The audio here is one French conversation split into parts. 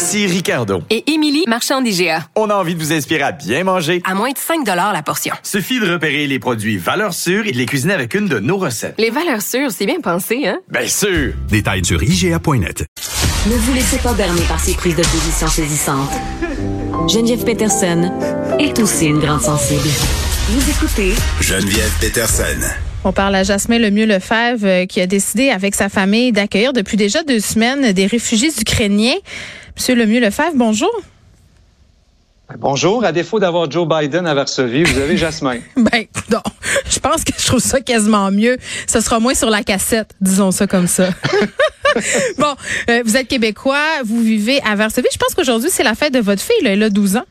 Ici Ricardo. Et Émilie, marchand d'IGA. On a envie de vous inspirer à bien manger. À moins de 5 la portion. Suffit de repérer les produits valeurs sûres et de les cuisiner avec une de nos recettes. Les valeurs sûres, c'est bien pensé, hein? Bien sûr! Détails sur IGA.net. Ne vous laissez pas berner par ces prises de position saisissantes. Geneviève Peterson est aussi une grande sensible. Vous écoutez Geneviève Peterson. On parle à Jasmin Lemieux Lefebvre euh, qui a décidé avec sa famille d'accueillir depuis déjà deux semaines des réfugiés ukrainiens. Monsieur Lemieux Lefebvre, bonjour. Bonjour. À défaut d'avoir Joe Biden à Varsovie, vous avez Jasmin. ben, non. Je pense que je trouve ça quasiment mieux. Ce sera moins sur la cassette, disons ça comme ça. bon, euh, vous êtes québécois, vous vivez à Varsovie. Je pense qu'aujourd'hui, c'est la fête de votre fille. Là. Elle a 12 ans.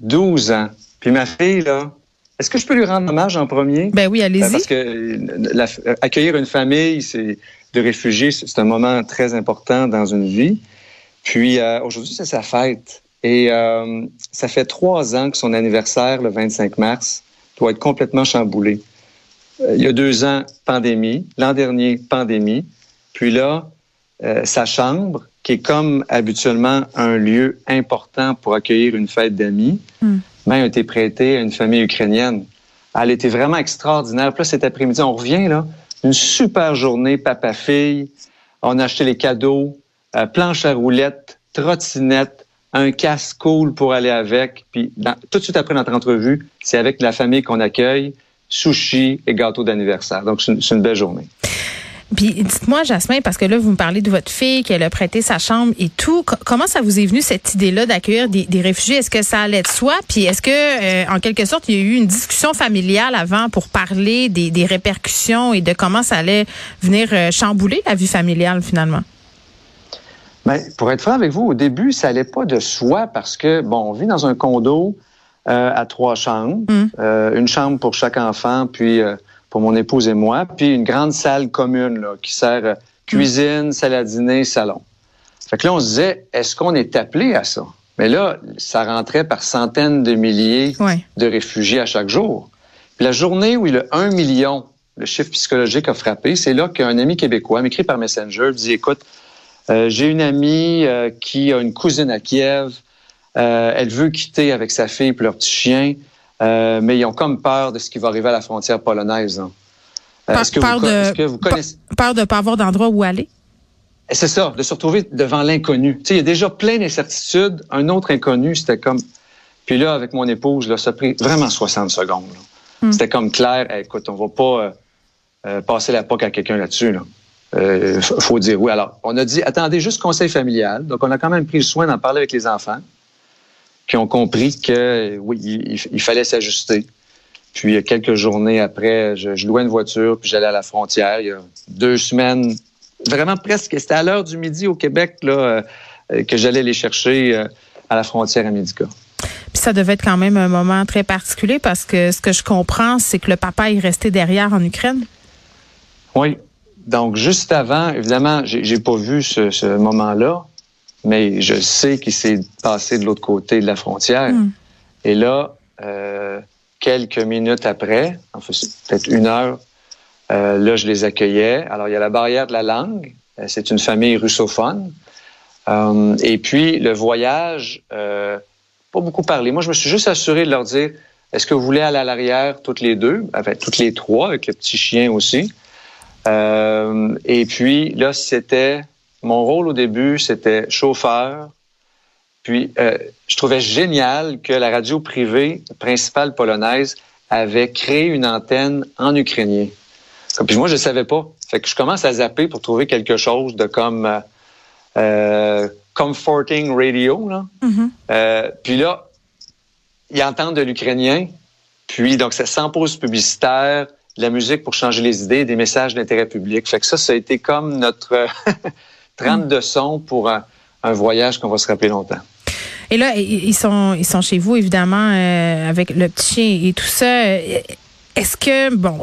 12 ans. Puis ma fille, là, est-ce que je peux lui rendre hommage en premier? Ben oui, allez-y. parce que euh, accueillir une famille, c'est de réfugiés, c'est un moment très important dans une vie. Puis euh, aujourd'hui, c'est sa fête. Et euh, ça fait trois ans que son anniversaire, le 25 mars, doit être complètement chamboulé. il y a deux ans, pandémie. L'an dernier, pandémie. Puis là, sa chambre, qui est comme habituellement un lieu important pour accueillir une fête d'amis, hmm a été prêtée à une famille ukrainienne. Elle était vraiment extraordinaire. Puis là, cet après-midi, on revient, là, une super journée, papa-fille. On a acheté les cadeaux, euh, planche à roulettes, trottinette, un casque cool pour aller avec. Puis tout de suite après notre entrevue, c'est avec la famille qu'on accueille, sushi et gâteau d'anniversaire. Donc, c'est une belle journée. Puis dites-moi, Jasmin, parce que là, vous me parlez de votre fille, qu'elle a prêté sa chambre et tout. comment ça vous est venu cette idée-là d'accueillir des, réfugiés? Est-ce que ça allait de soi? Puis est-ce que, euh, en quelque sorte, il y a eu une discussion familiale avant pour parler des, répercussions et de comment ça allait venir euh, chambouler la vie familiale finalement? Bien, pour être franc avec vous, au début, ça allait pas de soi parce que, bon, on vit dans un condo euh, à trois chambres, hum. une chambre pour chaque enfant, puis pour mon épouse et moi, puis une grande salle commune là, qui sert euh, cuisine, salle à dîner, salon. Fait que là, on se disait, est-ce qu'on est appelé à ça? Mais là, ça rentrait par centaines de milliers de réfugiés à chaque jour. Puis la journée où il y a un million, le chiffre psychologique a frappé, c'est là qu'un ami québécois m'écrit par Messenger, dit, écoute, euh, j'ai une amie euh, qui a une cousine à Kiev, elle veut quitter avec sa fille et leur petit chien. Euh, mais ils ont comme peur de ce qui va arriver à la frontière polonaise. Hein. Euh, est-ce que, vous, connaissez... Peur de ne pas avoir d'endroit où aller? C'est ça, de se retrouver devant l'inconnu. il y a déjà plein d'incertitudes. Un autre inconnu, c'était comme... Puis là, avec mon épouse, là, ça a pris vraiment 60 secondes. Hmm. C'était comme clair, écoute, on va pas euh, passer la poque à quelqu'un là-dessus. Là. faut dire oui. Alors, on a dit, attendez, juste conseil familial. Donc, on a quand même pris le soin d'en parler avec les enfants qui ont compris que oui, il, fallait s'ajuster. Puis quelques journées après, je, louais une voiture, puis j'allais à la frontière. Il y a deux semaines, vraiment presque, c'était à l'heure du midi au Québec là, euh, que j'allais les chercher euh, à la frontière à Médica. Puis ça devait être quand même un moment très particulier parce que ce que je comprends, c'est que le papa est resté derrière en Ukraine. Oui. Donc, juste avant, évidemment, j'ai pas vu ce, ce moment-là, mais je sais qu'il s'est passé de l'autre côté de la frontière. Hmm. Et là, euh, quelques minutes après, enfin, peut-être une heure, euh, là, je les accueillais. Alors, il y a la barrière de la langue. Euh, c'est une famille russophone. Euh, et puis, le voyage, pas beaucoup parlé. Moi, je me suis juste assuré de leur dire, est-ce que vous voulez aller à l'arrière toutes les deux, enfin, toutes les trois, avec le petit chien aussi? et puis, là, c'était mon rôle au début, c'était chauffeur. Puis, euh, je trouvais génial que la radio privée principale polonaise avait créé une antenne en ukrainien. Puis moi, je ne savais pas. Fait que je commence à zapper pour trouver quelque chose de comme euh, euh comforting radio. Là. Mm-hmm. euh, puis là, ils entendent de l'ukrainien. Puis donc, c'est sans pause publicitaire. de la musique pour changer les idées, des messages d'intérêt public. Fait que ça, ça a été comme notre trame de son pour un, un voyage qu'on va se rappeler longtemps. Et là, ils sont, ils sont chez vous, évidemment, euh, avec le petit chien et tout ça. Est-ce que, bon,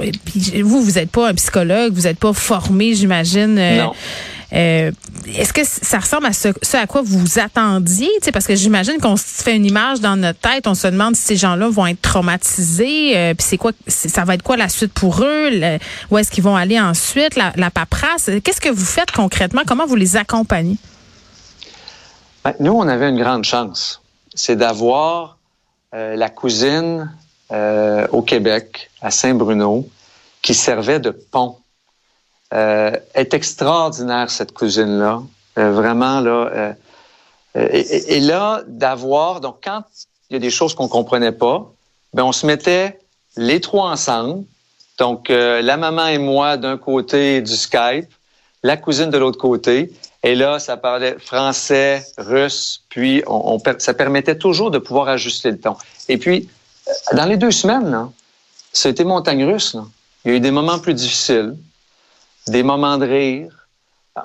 vous, vous n'êtes pas un psychologue, vous n'êtes pas formé, j'imagine. Euh, non. Euh, Est-ce que ça ressemble à ce, à quoi vous attendiez? parce que j'imagine qu'on se fait une image dans notre tête, on se demande si ces gens-là vont être traumatisés, euh, puis c'est quoi, ça va être quoi la suite pour eux, où est-ce qu'ils vont aller ensuite, la, paperasse? Qu'est-ce que vous faites concrètement? Comment vous les accompagnez? Ben, nous, on avait une grande chance. C'est d'avoir euh, la cousine au Québec, à Saint-Bruno, qui servait de pont. Euh, est extraordinaire, cette cousine-là. Euh, vraiment, là. Euh, et, là, d'avoir, donc quand il y a des choses qu'on comprenait pas, ben on se mettait les trois ensemble. Donc, la maman et moi d'un côté du Skype, la cousine de l'autre côté. Et là, ça parlait français, russe, puis ça permettait toujours de pouvoir ajuster le ton. Et puis, dans les deux semaines, été montagne russe. Là. Il y a eu des moments plus difficiles, des moments de rire.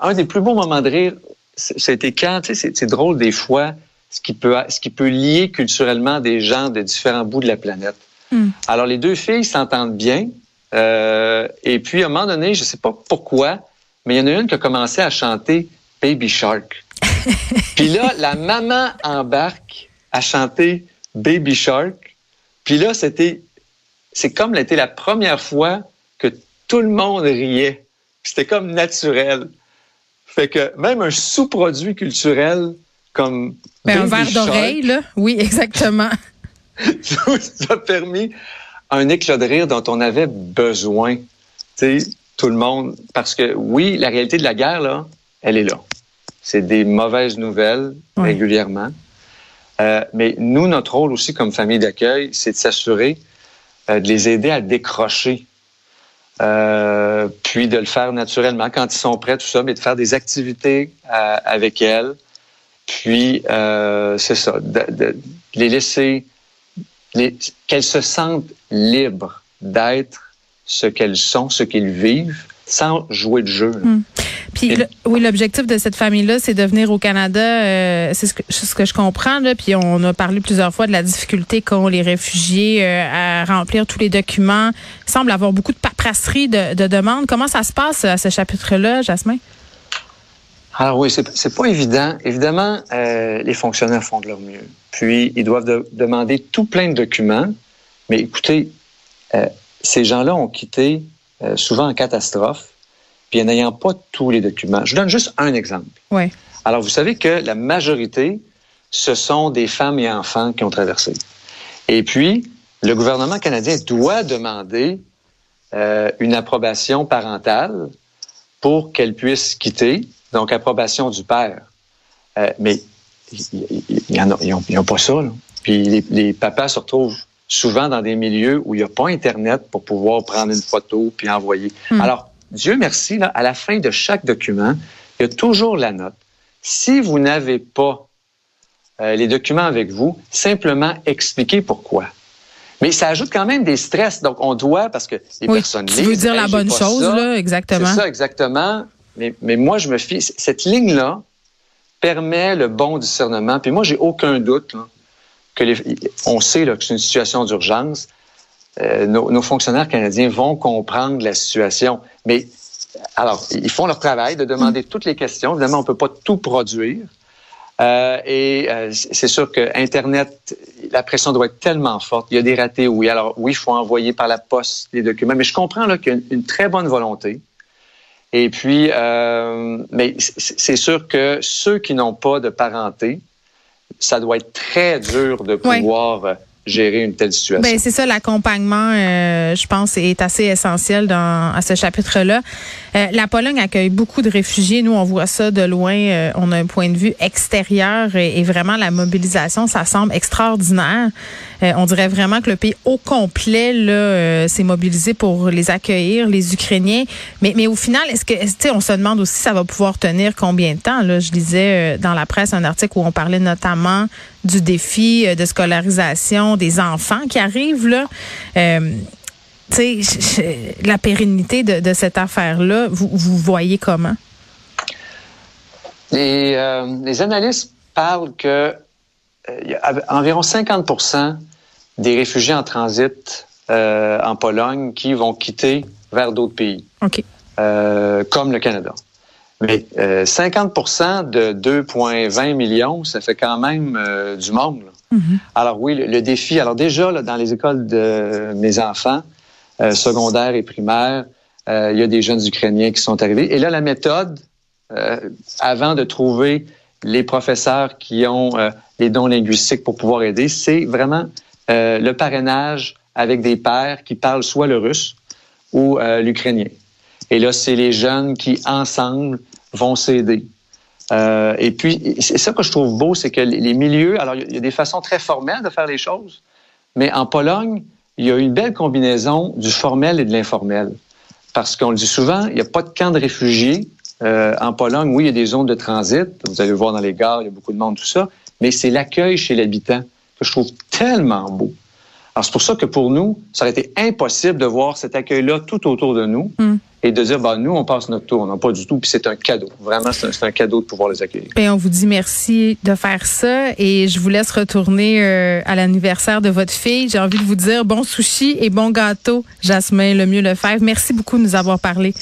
Un des plus beaux moments de rire, c'était quand, tu sais, c'est drôle des fois, ce qui peut, ce qui peut lier culturellement des gens de différents bouts de la planète. Hmm. Alors, les deux filles s'entendent bien. Euh, et puis, à un moment donné, je sais pas pourquoi, mais il y en a une qui a commencé à chanter Baby Shark. puis là, la maman embarque à chanter Baby Shark. Puis là, c'était, c'est comme c'était la première fois que tout le monde riait. C'était comme naturel. Fait que même un sous-produit culturel comme Mais un verre d'oreille, là. Oui, exactement. ça a permis un éclat de rire dont on avait besoin. Tu sais, tout le monde. Parce que oui, la réalité de la guerre, là, elle est là. C'est des mauvaises nouvelles régulièrement. Euh, mais nous, notre rôle aussi comme famille d'accueil, c'est de s'assurer euh, de les aider à décrocher. Euh, puis de le faire naturellement quand ils sont prêts, tout ça, mais de faire des activités avec elles. Puis, c'est ça, de, les laisser, qu'elles se sentent libres d'être ce qu'elles sont, ce qu'ils vivent, sans jouer de jeu. Puis oui, l'objectif de cette famille-là, c'est de venir au Canada. Euh, c'est ce que, je comprends. Puis on a parlé plusieurs fois de la difficulté qu'ont les réfugiés euh, à remplir tous les documents. Il semble avoir beaucoup de paperasserie de, de demandes. Comment ça se passe à ce chapitre-là, Jasmin? Alors oui, c'est pas évident. Évidemment, euh, les fonctionnaires font de leur mieux. Puis, ils doivent demander tout plein de documents. Mais écoutez, ces gens-là ont quitté souvent en catastrophe, puis en n'ayant pas tous les documents. Je donne juste un exemple. Oui. Alors, vous savez que la majorité, ce sont des femmes et enfants qui ont traversé. Et puis, le gouvernement canadien doit demander euh, une approbation parentale pour qu'elle puisse quitter, donc approbation du père. Euh, mais ils n'ont pas ça. Là. Puis les, les, papas se retrouvent souvent dans des milieux où il n'y a pas Internet pour pouvoir prendre une photo puis envoyer. Hmm. Alors, Dieu merci, là, à la fin de chaque document, il y a toujours la note. Si vous n'avez pas euh, les documents avec vous, simplement expliquez pourquoi. Mais ça ajoute quand même des stress. Donc, on doit, parce que les personnes Tu veux dire la bonne chose, là, exactement. C'est ça, exactement. Mais, mais moi, je me fie. Cette ligne-là permet le bon discernement. Puis moi, j'ai aucun doute là, on sait que c'est une situation d'urgence. Euh, nos, fonctionnaires canadiens vont comprendre la situation. Mais alors, ils font leur travail de demander toutes les questions. Évidemment, on ne peut pas tout produire. Euh, et euh, c'est sûr que Internet, la pression doit être tellement forte. Il y a des ratés, oui. Alors, oui, il faut envoyer par la poste les documents. Mais je comprends là qu'il y a une, très bonne volonté. Et puis, mais c'est sûr que ceux qui n'ont pas de parenté, ça doit être très dur de pouvoir euh, gérer une telle situation. Ben c'est ça, l'accompagnement, euh, je pense, est assez essentiel dans à ce chapitre-là. Euh, la Pologne accueille beaucoup de réfugiés. Nous, on voit ça de loin. Euh, on a un point de vue extérieur et, et vraiment la mobilisation, ça semble extraordinaire. On dirait vraiment que le pays au complet là s'est mobilisé pour les accueillir, les Ukrainiens. Mais, mais au final, est-ce que, sais, on se demande aussi, ça va pouvoir tenir combien de temps Là, je lisais dans la presse un article où on parlait notamment du défi de scolarisation des enfants qui arrivent là. Euh, tu sais, la pérennité de, cette affaire-là, vous, vous voyez comment? Les, euh, les analystes parlent que euh, y a environ 50 des réfugiés en transit euh, en Pologne qui vont quitter vers d'autres pays, euh, comme le Canada. Mais euh, 50 de 2,20 millions, ça fait quand même euh, du monde. là. Alors oui, le, le défi. Alors déjà, là, dans les écoles de mes enfants, secondaires et primaires, il y a des jeunes Ukrainiens qui sont arrivés. Et là, la méthode, avant de trouver les professeurs qui ont les dons linguistiques pour pouvoir aider, c'est vraiment euh, le parrainage avec des pères qui parlent soit le russe ou euh, l'ukrainien. Et là, c'est les jeunes qui, ensemble, vont s'aider. Euh, et puis, c'est ça que je trouve beau, c'est que les milieux, alors il y a des façons très formelles de faire les choses, mais en Pologne, il y a une belle combinaison du formel et de l'informel. Parce qu'on le dit souvent, il n'y a pas de camp de réfugiés. En Pologne, oui, il y a des zones de transit. Vous allez le voir dans les gares, il y a beaucoup de monde, tout ça. Mais c'est l'accueil chez l'habitant que je trouve tellement beau. Alors, c'est pour ça que pour nous, ça aurait été impossible de voir cet accueil-là tout autour de nous Mm. et de dire, bah, nous, on passe notre tour. Non, pas du tout. Puis c'est un cadeau. Vraiment, c'est un, cadeau de pouvoir les accueillir. Et on vous dit merci de faire ça et je vous laisse retourner euh, à l'anniversaire de votre fille. J'ai envie de vous dire bon sushi et bon gâteau, Jasmin Lemieux Lefebvre. Merci beaucoup de nous avoir parlé.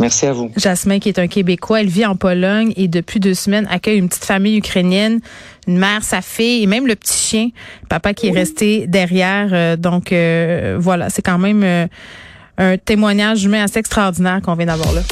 Merci à vous. Jasmin, qui est un Québécois, elle vit en Pologne et depuis deux semaines accueille une petite famille ukrainienne, une mère, sa fille et même le petit chien, papa qui est resté derrière. Euh, donc euh, voilà, c'est quand même euh, un témoignage humain assez extraordinaire qu'on vient d'avoir là.